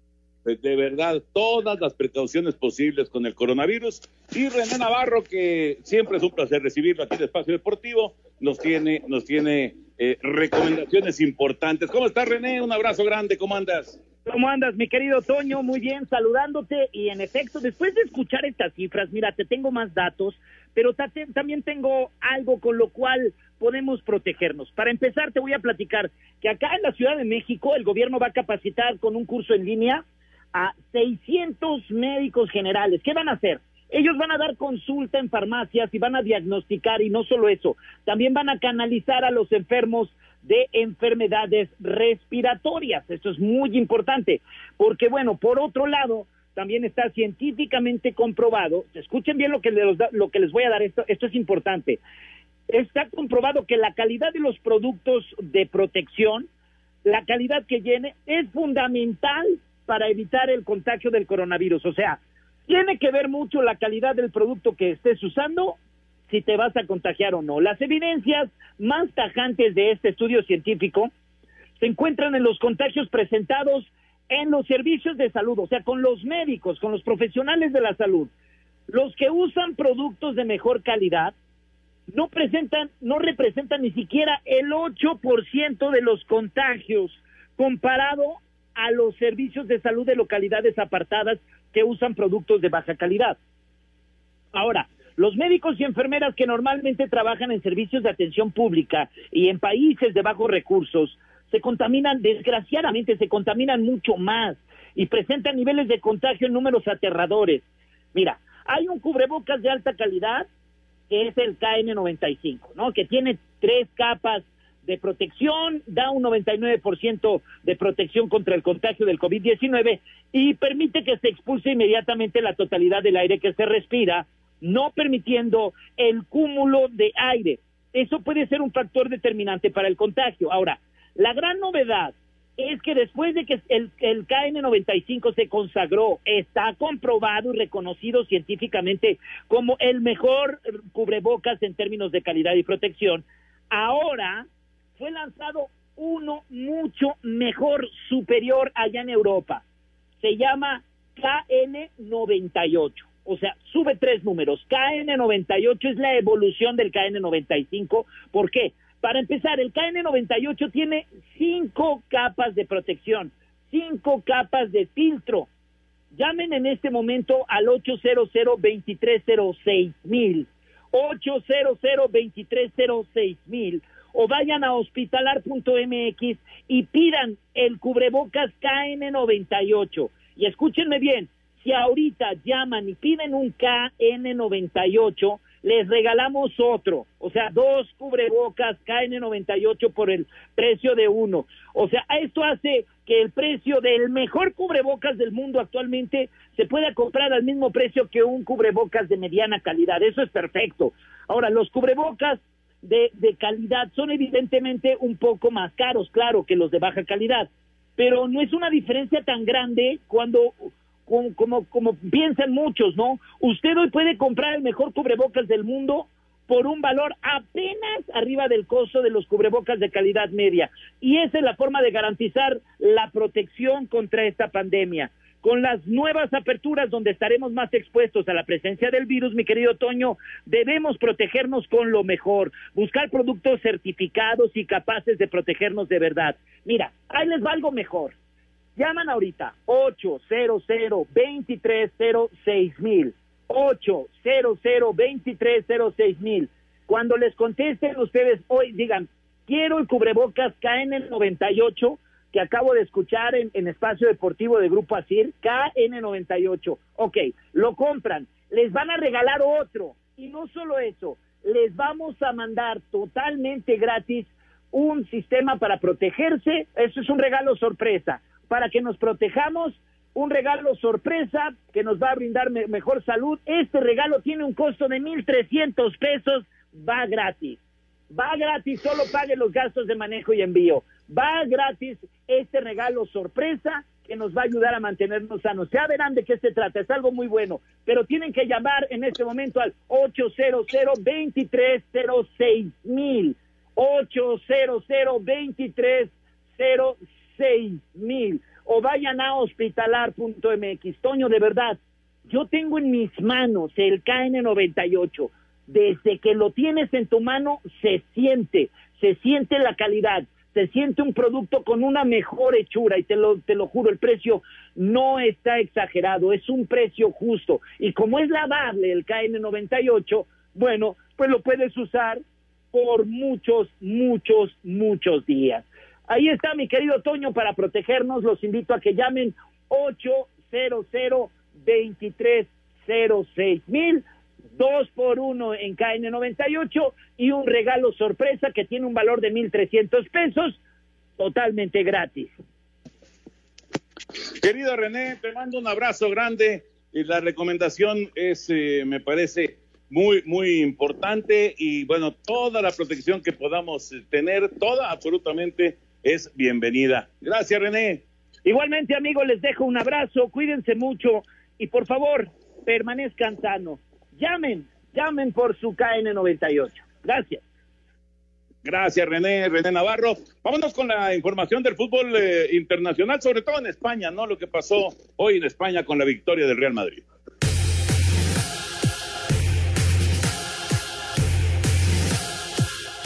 de verdad todas las precauciones posibles con el coronavirus. Y René Navarro, que siempre es un placer recibirlo aquí en Espacio Deportivo, nos tiene, nos tiene eh, recomendaciones importantes. ¿Cómo estás, René? Un abrazo grande, ¿cómo andas? ¿Cómo andas, mi querido Toño? Muy bien, saludándote. Y en efecto, después de escuchar estas cifras, mira, te tengo más datos, pero también tengo algo con lo cual podemos protegernos. Para empezar, te voy a platicar que acá en la Ciudad de México el gobierno va a capacitar con un curso en línea a 600 médicos generales. ¿Qué van a hacer? Ellos van a dar consulta en farmacias y van a diagnosticar, y no solo eso, también van a canalizar a los enfermos de enfermedades respiratorias. Esto es muy importante, porque bueno, por otro lado, también está científicamente comprobado, escuchen bien lo que, les, lo que les voy a dar, esto, esto es importante, está comprobado que la calidad de los productos de protección, la calidad que llene, es fundamental para evitar el contagio del coronavirus. O sea, tiene que ver mucho la calidad del producto que estés usando si te vas a contagiar o no. Las evidencias más tajantes de este estudio científico se encuentran en los contagios presentados en los servicios de salud, o sea, con los médicos, con los profesionales de la salud. Los que usan productos de mejor calidad no presentan, no representan ni siquiera el 8% de los contagios comparado a los servicios de salud de localidades apartadas que usan productos de baja calidad. Ahora, los médicos y enfermeras que normalmente trabajan en servicios de atención pública y en países de bajos recursos se contaminan, desgraciadamente se contaminan mucho más y presentan niveles de contagio en números aterradores. Mira, hay un cubrebocas de alta calidad es el KN95, ¿no? Que tiene tres capas de protección, da un 99% de protección contra el contagio del COVID-19 y permite que se expulse inmediatamente la totalidad del aire que se respira, no permitiendo el cúmulo de aire. Eso puede ser un factor determinante para el contagio. Ahora, la gran novedad es que después de que el, el, KN95 se consagró, está comprobado y reconocido científicamente como el mejor cubrebocas en términos de calidad y protección, ahora fue lanzado uno mucho mejor, superior allá en Europa. Se llama KN98. O sea, sube tres números. KN98 es la evolución del KN95. ¿Por qué? Para empezar, el KN98 tiene cinco capas de protección, cinco capas de filtro. Llamen en este momento al 800 2306 mil, 800 2306 mil, o vayan a hospitalar.mx y pidan el cubrebocas KN98. Y escúchenme bien, si ahorita llaman y piden un KN98, les regalamos otro, o sea, dos cubrebocas KN98 por el precio de uno. O sea, esto hace que el precio del mejor cubrebocas del mundo actualmente se pueda comprar al mismo precio que un cubrebocas de mediana calidad. Eso es perfecto. Ahora, los cubrebocas de, de calidad son evidentemente un poco más caros, claro, que los de baja calidad, pero no es una diferencia tan grande cuando como, como, piensan muchos, ¿no? Usted hoy puede comprar el mejor cubrebocas del mundo por un valor apenas arriba del costo de los cubrebocas de calidad media. Y esa es la forma de garantizar la protección contra esta pandemia. Con las nuevas aperturas donde estaremos más expuestos a la presencia del virus, mi querido Toño, debemos protegernos con lo mejor, buscar productos certificados y capaces de protegernos de verdad. Mira, ahí les va algo mejor. Llaman ahorita 800 2306 mil. 800 2306 mil. Cuando les contesten ustedes hoy, digan, quiero el cubrebocas KN98 que acabo de escuchar en, Espacio Deportivo de Grupo Asir, KN98. Ok, lo compran, les van a regalar otro. Y no solo eso, les vamos a mandar totalmente gratis un sistema para protegerse. Eso es un regalo sorpresa para que nos protejamos, un regalo sorpresa que nos va a brindar mejor salud. Este regalo tiene un costo de 1.300 pesos, va gratis. Va gratis, solo pague los gastos de manejo y envío. Va gratis este regalo sorpresa que nos va a ayudar a mantenernos sanos. Ya verán de qué se trata, es algo muy bueno. Pero tienen que llamar en este momento al 800 2306 mil. 800 2306 seis mil o vayan a hospitalar.mx. Toño, de verdad, yo tengo en mis manos el KN98. Desde que lo tienes en tu mano, se siente, se siente la calidad, se siente un producto con una mejor hechura y te lo, te lo juro, el precio no está exagerado, es un precio justo. Y como es lavable el KN98, bueno, pues lo puedes usar por muchos, muchos, muchos días. Ahí está mi querido Toño para protegernos. Los invito a que llamen 800 2306 mil, dos por uno en KN98 y un regalo sorpresa que tiene un valor de 1,300 pesos totalmente gratis. Querido René, te mando un abrazo grande y la recomendación es, eh, me parece, muy, muy importante y bueno, toda la protección que podamos tener, toda absolutamente es bienvenida. Gracias, René. Igualmente, amigos, les dejo un abrazo, cuídense mucho y por favor, permanezcan sanos. Llamen, llamen por su KN98. Gracias. Gracias, René, René Navarro. Vámonos con la información del fútbol eh, internacional, sobre todo en España, ¿no? Lo que pasó hoy en España con la victoria del Real Madrid.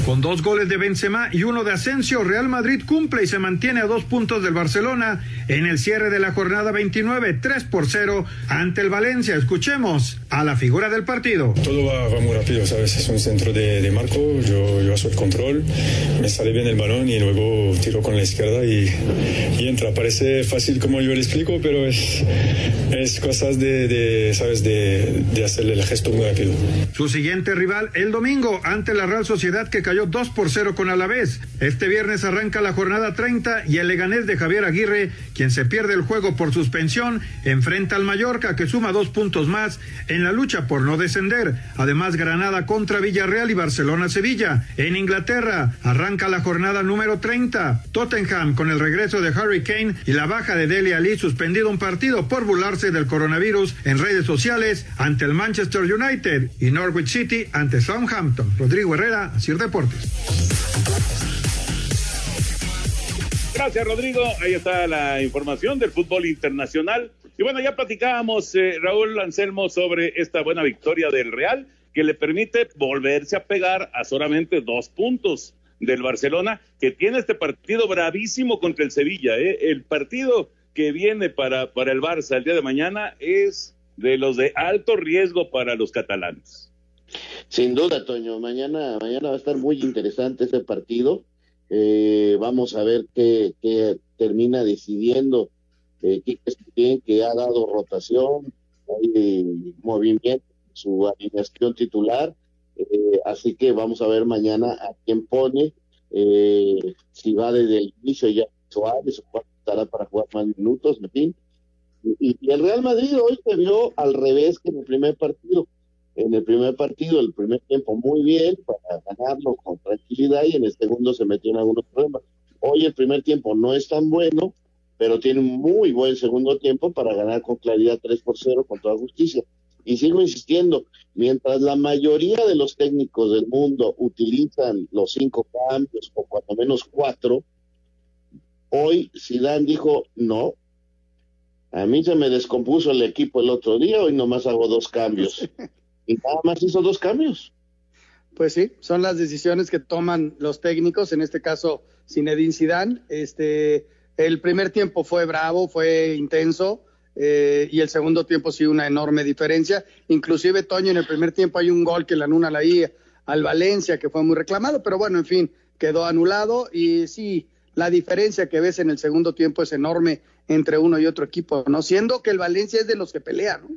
Con dos goles de Benzema y uno de Asensio, Real Madrid cumple y se mantiene a dos puntos del Barcelona en el cierre de la jornada 29, 3 por 0 ante el Valencia. Escuchemos a la figura del partido. Todo va, muy rápido, ¿sabes? Es un centro de, marco, yo, yo hago el control, me sale bien el balón y luego tiro con la izquierda y, entra. Parece fácil como yo le explico, pero es, es cosas de, ¿sabes? De, de hacerle el gesto muy rápido. Su siguiente rival el domingo ante la Real Sociedad que cayó 2 por 0 con Alavés. Este viernes arranca la jornada 30 y el Leganés de Javier Aguirre, quien se pierde el juego por suspensión, enfrenta al Mallorca que suma dos puntos más en la lucha por no descender. Además, Granada contra Villarreal y Barcelona-Sevilla. En Inglaterra arranca la jornada número 30. Tottenham con el regreso de Harry Kane y la baja de Dele Ali suspendido un partido por burlarse del coronavirus en redes sociales ante el Manchester United y Norwich City ante Southampton. Rodrigo Herrera, Sir Deportes. Gracias, Rodrigo. Ahí está la información del fútbol internacional. Y bueno, ya platicábamos, eh, Raúl Anselmo, sobre esta buena victoria del Real, que le permite volverse a pegar a solamente dos puntos del Barcelona, que tiene este partido bravísimo contra el Sevilla. ¿eh? El partido que viene para, para el Barça el día de mañana es de los de alto riesgo para los catalanes. Sin duda, Toño. Mañana, mañana va a estar muy interesante ese partido. Eh, vamos a ver qué, termina decidiendo eh, que ha dado rotación, hay movimiento su alineación titular. Eh, así que vamos a ver mañana a quién pone, eh, si va desde el inicio ya Suárez o estará para jugar más minutos, en fin. Y, y, el Real Madrid hoy se vio al revés que en el primer partido en el primer partido, el primer tiempo muy bien para ganarlo con tranquilidad y en el segundo se metió en algunos problemas. Hoy el primer tiempo no es tan bueno, pero tiene un muy buen segundo tiempo para ganar con claridad 3 por 0 con toda justicia. Y sigo insistiendo, mientras la mayoría de los técnicos del mundo utilizan los cinco cambios o cuando menos cuatro, hoy Zidane dijo, no, a mí se me descompuso el equipo el otro día, hoy nomás hago dos cambios. *laughs* y nada más hizo dos cambios. Pues sí, son las decisiones que toman los técnicos, en este caso Zinedine Zidane. Este, el primer tiempo fue bravo, fue intenso, eh, y el segundo tiempo sí una enorme diferencia. Inclusive Toño en el primer tiempo hay un gol que le anula ahí al Valencia que fue muy reclamado, pero bueno, en fin, quedó anulado y sí, la diferencia que ves en el segundo tiempo es enorme entre uno y otro equipo, no siendo que el Valencia es de los que pelea, ¿no?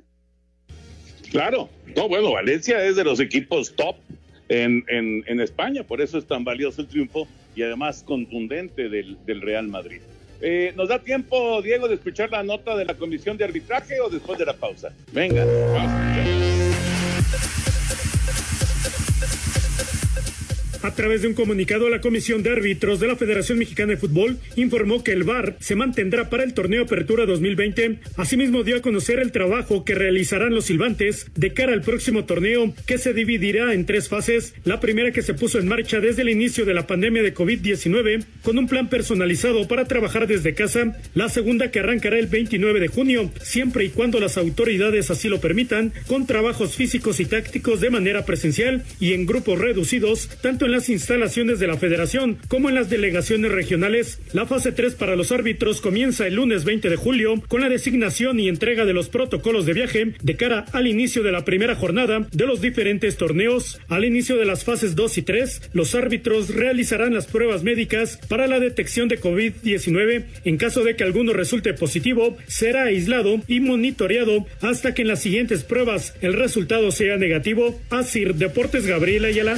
Claro, no, bueno, Valencia es de los equipos top en, en, España, por eso es tan valioso el triunfo y además contundente del, del Real Madrid. Eh, ¿Nos da tiempo, Diego, de escuchar la nota de la comisión de arbitraje o después de la pausa? Venga, vamos. A través de un comunicado, la Comisión de Árbitros de la Federación Mexicana de Fútbol informó que el VAR se mantendrá para el torneo Apertura 2020. Asimismo, dio a conocer el trabajo que realizarán los silbantes de cara al próximo torneo, que se dividirá en tres fases. La primera que se puso en marcha desde el inicio de la pandemia de COVID-19, con un plan personalizado para trabajar desde casa. La segunda que arrancará el 29 de junio, siempre y cuando las autoridades así lo permitan, con trabajos físicos y tácticos de manera presencial y en grupos reducidos, tanto en la instalaciones de la federación como en las delegaciones regionales. La fase 3 para los árbitros comienza el lunes 20 de julio con la designación y entrega de los protocolos de viaje de cara al inicio de la primera jornada de los diferentes torneos. Al inicio de las fases 2 y 3, los árbitros realizarán las pruebas médicas para la detección de COVID-19. En caso de que alguno resulte positivo, será aislado y monitoreado hasta que en las siguientes pruebas el resultado sea negativo. Así, Deportes Gabriela Ayala.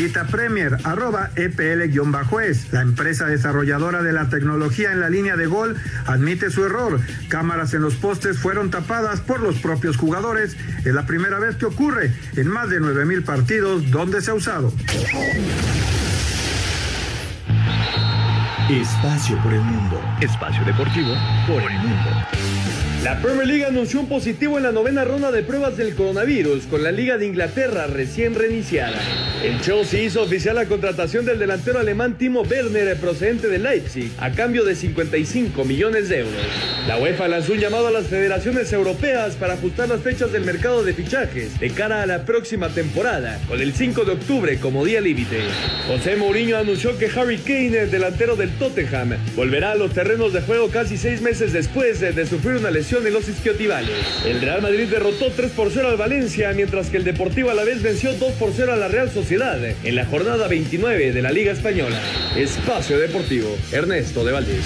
Bendita Premier, arroba EPL-es. La empresa desarrolladora de la tecnología en la línea de gol admite su error. Cámaras en los postes fueron tapadas por los propios jugadores. Es la primera vez que ocurre en más de 9.000 partidos donde se ha usado. Espacio por el mundo. Espacio deportivo por el mundo. La Premier League anunció un positivo en la novena ronda de pruebas del coronavirus con la Liga de Inglaterra recién reiniciada. El Chelsea hizo oficial la contratación del delantero alemán Timo Werner procedente de Leipzig a cambio de 55 millones de euros. La UEFA lanzó un llamado a las federaciones europeas para ajustar las fechas del mercado de fichajes de cara a la próxima temporada, con el 5 de octubre como día límite. José Mourinho anunció que Harry Kane, el delantero del Tottenham, volverá a los terrenos de juego casi seis meses después de sufrir una lesión en los isquiotibales. El Real Madrid derrotó 3 por 0 al Valencia, mientras que el Deportivo a la vez venció 2 por 0 a la Real Sociedad en la jornada 29 de la Liga Española. Espacio Deportivo, Ernesto de Valdés.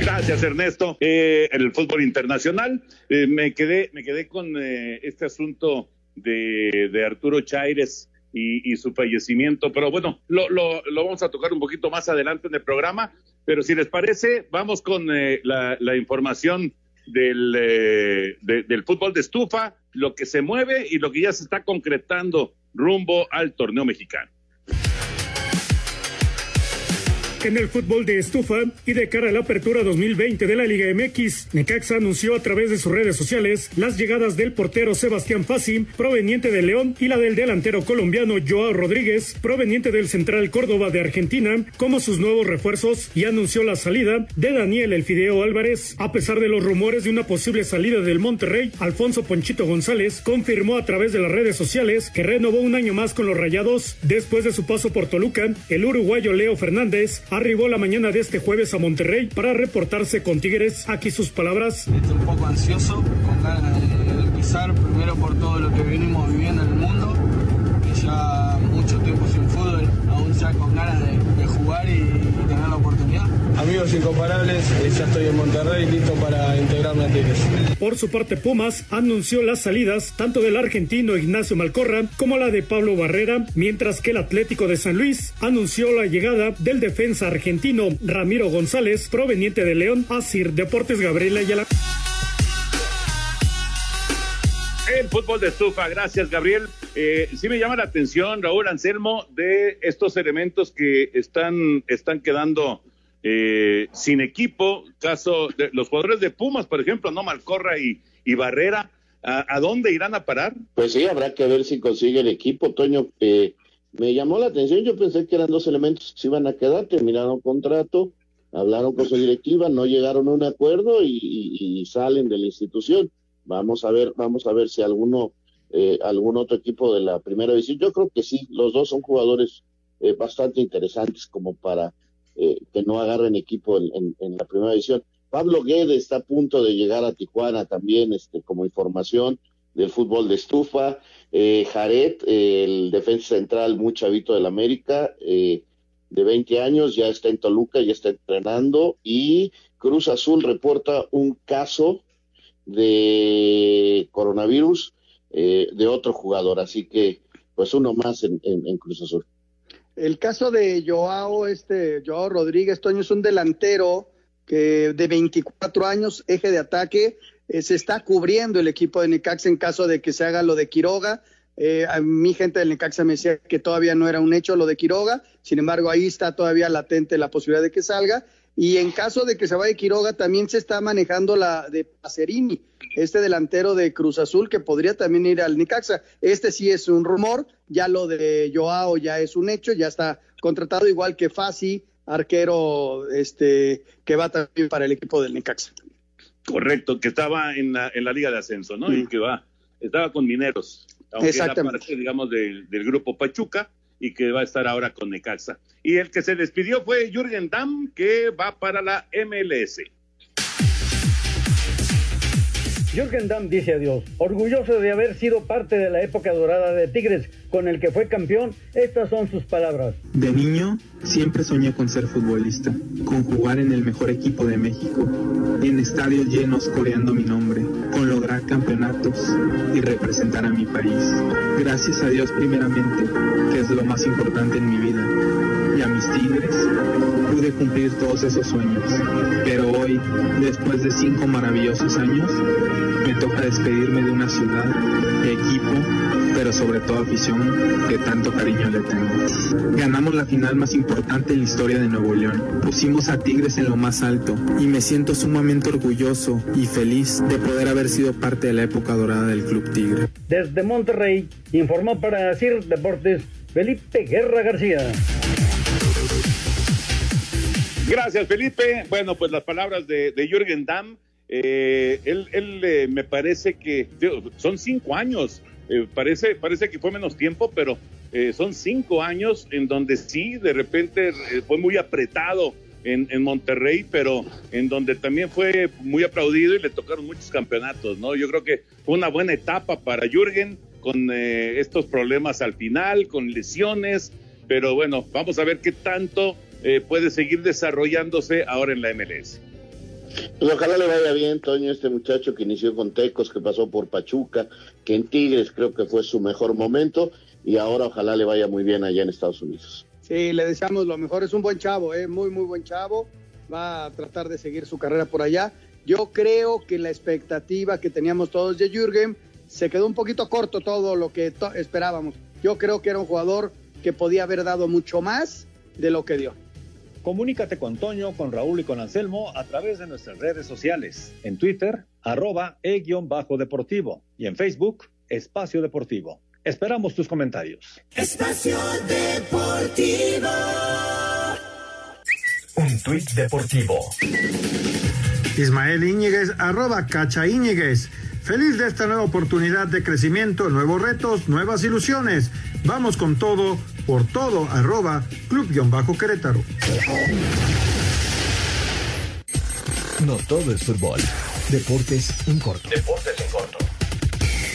Gracias, Ernesto. Eh, el fútbol internacional, eh, me, quedé, me quedé con eh, este asunto de, de Arturo Chaires y, su fallecimiento, pero bueno, lo, lo, lo, vamos a tocar un poquito más adelante en el programa. Pero si les parece, vamos con eh, la, información del, eh, del fútbol de estufa, lo que se mueve y lo que ya se está concretando rumbo al torneo mexicano. En el fútbol de estufa y de cara a la apertura 2020 de la Liga MX, Necaxa anunció a través de sus redes sociales las llegadas del portero Sebastián Fassi, proveniente de León, y la del delantero colombiano Joao Rodríguez, proveniente del Central Córdoba de Argentina, como sus nuevos refuerzos y anunció la salida de Daniel Elfideo Álvarez. A pesar de los rumores de una posible salida del Monterrey, Alfonso Ponchito González confirmó a través de las redes sociales que renovó un año más con los Rayados después de su paso por Toluca. El uruguayo Leo Fernández arribó la mañana de este jueves a Monterrey para reportarse con Tigres. Aquí sus palabras. Estoy un poco ansioso, con ganas de pisar, primero por todo lo que venimos viviendo en el mundo, y ya mucho tiempo sin fútbol, aún ya con ganas de, jugar y, y tener la oportunidad. Amigos incomparables, eh, ya estoy en Monterrey listo para integrarme a Tigres. Por su parte, Pumas anunció las salidas tanto del argentino Ignacio Malcorra como la de Pablo Barrera, mientras que el Atlético de San Luis anunció la llegada del defensa argentino Ramiro González, proveniente de León, a Sir Deportes Gabriela Ayala. El fútbol de estufa, gracias Gabriel. Eh, sí me llama la atención, Raúl Anselmo, de estos elementos que están, están quedando eh, sin equipo, caso de los jugadores de Pumas, por ejemplo, no Malcorra y, Barrera, ¿a, dónde irán a parar? Pues sí, habrá que ver si consigue el equipo, Toño. Eh, me llamó la atención, yo pensé que eran dos elementos que se iban a quedar, terminaron contrato, hablaron con su directiva, no llegaron a un acuerdo y, salen de la institución. Vamos a ver, vamos a ver si alguno, eh, algún otro equipo de la primera división. Yo creo que sí, los dos son jugadores eh, bastante interesantes como para eh, que no agarren equipo en, la primera división. Pablo Guedes está a punto de llegar a Tijuana también, este, como información del fútbol de estufa. Eh, Jared, el defensa central muy chavito del América, eh, de 20 años, ya está en Toluca, ya está entrenando. Y Cruz Azul reporta un caso de coronavirus eh, de otro jugador, así que pues uno más en Cruz Azul. El caso de Joao, este, Joao Rodríguez Toño es un delantero que de 24 años, eje de ataque, eh, se está cubriendo el equipo de Necaxa en caso de que se haga lo de Quiroga. Eh, a mi gente del Necaxa me decía que todavía no era un hecho lo de Quiroga, sin embargo ahí está todavía latente la posibilidad de que salga. Y en caso de que se vaya Quiroga, también se está manejando la de Pacerini, este delantero de Cruz Azul que podría también ir al Necaxa. Este sí es un rumor, ya lo de Joao ya es un hecho, ya está contratado igual que Fasi, arquero este que va también para el equipo del Necaxa. Correcto, que estaba en la, en la Liga de Ascenso, ¿no? Y que va, estaba con Mineros, aunque era parte, digamos, del, del grupo Pachuca y que va a estar ahora con Necaxa. Y el que se despidió fue Jürgen Damm, que va para la MLS. Jürgen Damm dice adiós. Orgulloso de haber sido parte de la época dorada de Tigres, con el que fue campeón, estas son sus palabras. De niño, siempre soñé con ser futbolista, con jugar en el mejor equipo de México, en estadios llenos coreando mi nombre, con lograr campeonatos y representar a mi país. Gracias a Dios primeramente, que es lo más importante en mi vida y a mis tigres, pude cumplir todos esos sueños. Pero hoy, después de cinco maravillosos años, me toca despedirme de una ciudad, equipo, pero sobre todo afición que tanto cariño le tengo. Ganamos la final más importante en la historia de Nuevo León. Pusimos a Tigres en lo más alto y me siento sumamente orgulloso y feliz de poder haber sido parte de la época dorada del Club Tigre. Desde Monterrey, informó para CIR Deportes Felipe Guerra García. Gracias, Felipe. Bueno, pues las palabras de, de Jürgen Damm. Eh, él, él eh, me parece que son cinco años. Eh, parece, parece que fue menos tiempo, pero eh, son cinco años en donde sí, de repente eh, fue muy apretado en, en, Monterrey, pero en donde también fue muy aplaudido y le tocaron muchos campeonatos, ¿no? Yo creo que fue una buena etapa para Jürgen con eh, estos problemas al final, con lesiones, pero bueno, vamos a ver qué tanto eh, puede seguir desarrollándose ahora en la MLS. Pues ojalá le vaya bien, Toño, este muchacho que inició con Tecos, que pasó por Pachuca, que en Tigres creo que fue su mejor momento y ahora ojalá le vaya muy bien allá en Estados Unidos. Sí, le deseamos lo mejor. Es un buen chavo, ¿eh? muy, muy buen chavo. Va a tratar de seguir su carrera por allá. Yo creo que la expectativa que teníamos todos de Jürgen se quedó un poquito corto todo lo que esperábamos. Yo creo que era un jugador que podía haber dado mucho más de lo que dio. Comunícate con Toño, con Raúl y con Anselmo a través de nuestras redes sociales. En Twitter, arroba e-deportivo y en Facebook, Espacio Deportivo. Esperamos tus comentarios. Espacio Deportivo. Un tuit deportivo. Ismael Íñiguez, arroba Cacha Íñiguez. Feliz de esta nueva oportunidad de crecimiento, nuevos retos, nuevas ilusiones. Vamos con todo, por todo, arroba Club-Querétaro. No todo es fútbol. Deportes en corto. Deportes en corto.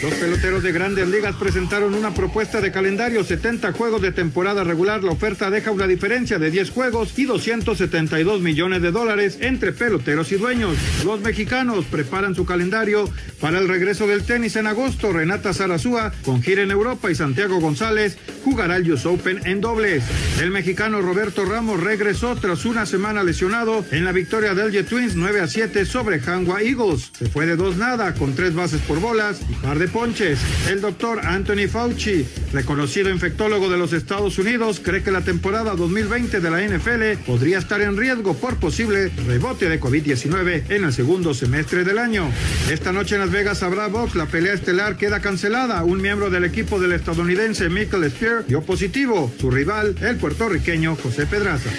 Los peloteros de grandes ligas presentaron una propuesta de calendario 70 juegos de temporada regular. La oferta deja una diferencia de 10 juegos y 272 millones de dólares entre peloteros y dueños. Los mexicanos preparan su calendario para el regreso del tenis en agosto. Renata Zarazúa con gira en Europa y Santiago González jugará el US Open en dobles. El mexicano Roberto Ramos regresó tras una semana lesionado en la victoria del Jet Twins 9 a 7 sobre Hanwha Eagles. Se fue de dos nada con tres bases por bolas y par de ponches. El doctor Anthony Fauci, reconocido infectólogo de los Estados Unidos, cree que la temporada 2020 de la NFL podría estar en riesgo por posible rebote de COVID-19 en el segundo semestre del año. Esta noche en Las Vegas habrá box, la pelea estelar queda cancelada. Un miembro del equipo del estadounidense Michael Spear dio positivo. Su rival, el puertorriqueño José Pedraza.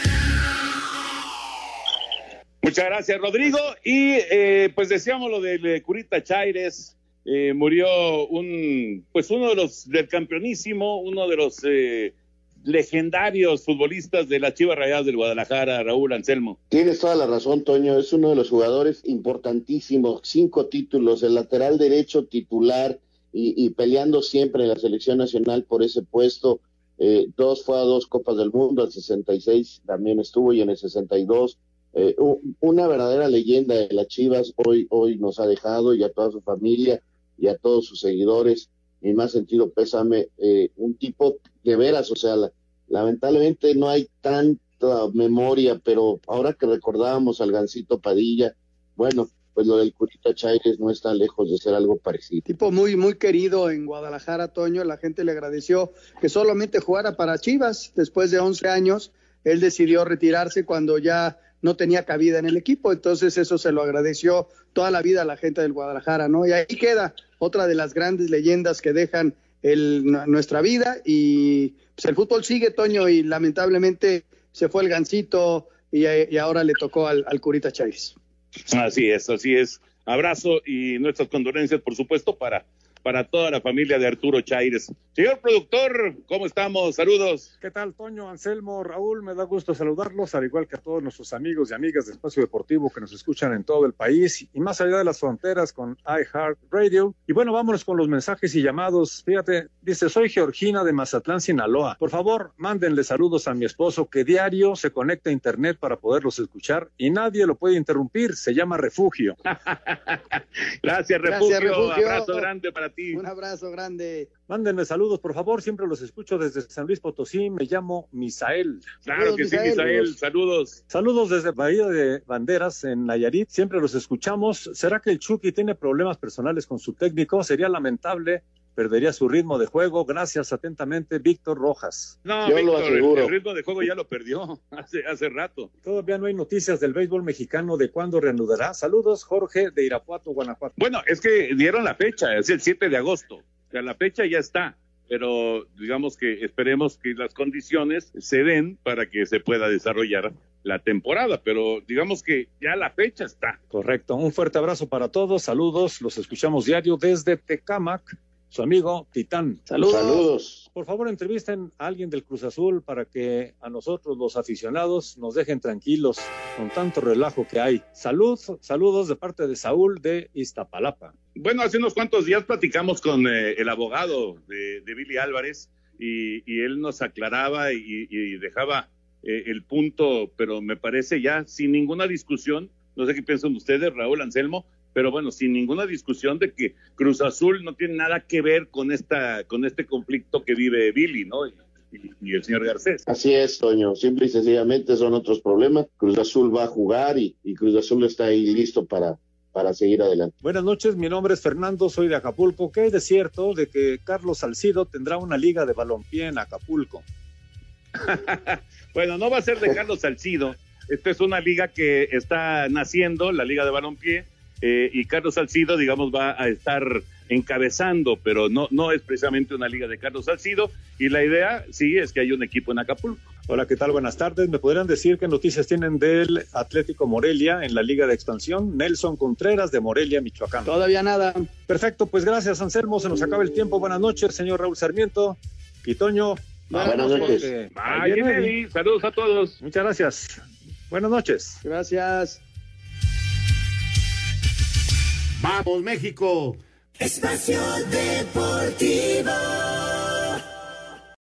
Muchas gracias, Rodrigo. Y eh, pues decíamos lo del Curita Chaires. Eh, murió un, pues uno de los del campeonísimo, uno de los eh, legendarios futbolistas de las Chivas Rayadas del Guadalajara, Raúl Anselmo. Tienes toda la razón, Toño, es uno de los jugadores importantísimos, cinco títulos, el lateral derecho titular y, y peleando siempre en la selección nacional por ese puesto. Eh, dos fue a dos Copas del Mundo, el 66 también estuvo y en el 62 eh, una verdadera leyenda de las Chivas hoy hoy nos ha dejado y a toda su familia y a todos sus seguidores, mi más sentido pésame, eh, un tipo de veras, o sea, la, lamentablemente no hay tanta memoria, pero ahora que recordábamos al Gancito Padilla, bueno, pues lo del Curita Chaires no está lejos de ser algo parecido. Tipo muy, muy querido en Guadalajara, Toño, la gente le agradeció que solamente jugara para Chivas, después de 11 años, él decidió retirarse cuando ya no tenía cabida en el equipo, entonces eso se lo agradeció toda la vida a la gente del Guadalajara, ¿no? Y ahí queda otra de las grandes leyendas que dejan nuestra vida y pues el fútbol sigue, Toño, y lamentablemente se fue el gancito y, y ahora le tocó al, al Curita Chávez. Así es, así es. Abrazo y nuestras condolencias, por supuesto, para para toda la familia de Arturo Chaires. Señor productor, ¿cómo estamos? Saludos. ¿Qué tal, Toño, Anselmo, Raúl? Me da gusto saludarlos, al igual que a todos nuestros amigos y amigas de Espacio Deportivo que nos escuchan en todo el país y más allá de las fronteras con iHeart Radio. Y bueno, vámonos con los mensajes y llamados. Fíjate, dice, soy Georgina de Mazatlán, Sinaloa. Por favor, mándenle saludos a mi esposo que diario se conecta a internet para poderlos escuchar y nadie lo puede interrumpir. Se llama Refugio. *laughs* Gracias, Refugio. Gracias, refugio. Abrazo grande para ti. Un abrazo grande. Mándenme saludos, por favor. Siempre los escucho desde San Luis Potosí. Me llamo Misael. Claro que sí, Misael. Saludos. Saludos desde Bahía de Banderas, en Nayarit. Siempre los escuchamos. ¿Será que el Chucky tiene problemas personales con su técnico? Sería lamentable perdería su ritmo de juego. Gracias atentamente, Víctor Rojas. No, Víctor, el, ritmo de juego ya lo perdió *laughs* hace, hace rato. Todavía no hay noticias del béisbol mexicano de cuándo reanudará. Saludos, Jorge, de Irapuato, Guanajuato. Bueno, es que dieron la fecha, es el 7 de agosto. O sea, la fecha ya está pero digamos que esperemos que las condiciones se den para que se pueda desarrollar la temporada, pero digamos que ya la fecha está. Correcto. Un fuerte abrazo para todos. Saludos. Los escuchamos diario desde Tecamac, su amigo Titán. Saludos. Por favor, entrevisten a alguien del Cruz Azul para que a nosotros, los aficionados, nos dejen tranquilos con tanto relajo que hay. Salud, saludos de parte de Saúl de Iztapalapa. Bueno, hace unos cuantos días platicamos con eh, el abogado de, Billy Álvarez y, él nos aclaraba y, dejaba eh, el punto, pero me parece ya sin ninguna discusión, no sé qué piensan ustedes, Raúl Anselmo, pero bueno, sin ninguna discusión de que Cruz Azul no tiene nada que ver con esta, con este conflicto que vive Billy, ¿no? Y, el señor Garcés. Así es, Toño. Simple y sencillamente son otros problemas. Cruz Azul va a jugar y, Cruz Azul está ahí listo para, para seguir adelante. Buenas noches, mi nombre es Fernando, soy de Acapulco. ¿Qué hay de cierto de que Carlos Salcido tendrá una liga de balompié en Acapulco? *laughs* bueno, no va a ser de Carlos Salcido. Esta es una liga que está naciendo, la liga de balompié eh, y Carlos Salcido, digamos, va a estar encabezando, pero no, no es precisamente una liga de Carlos Salcido. Y la idea, sí, es que hay un equipo en Acapulco. Hola, ¿qué tal? Buenas tardes. ¿Me podrían decir qué noticias tienen del Atlético Morelia en la Liga de Expansión? Nelson Contreras de Morelia, Michoacán. Todavía nada. Perfecto, pues gracias, Anselmo. Se nos acaba el tiempo. Buenas noches, señor Raúl Sarmiento. Y Toño. Buenas noches. Saludos a todos. Muchas gracias. Buenas noches. Gracias. Vamos, México. Espacio Deportivo.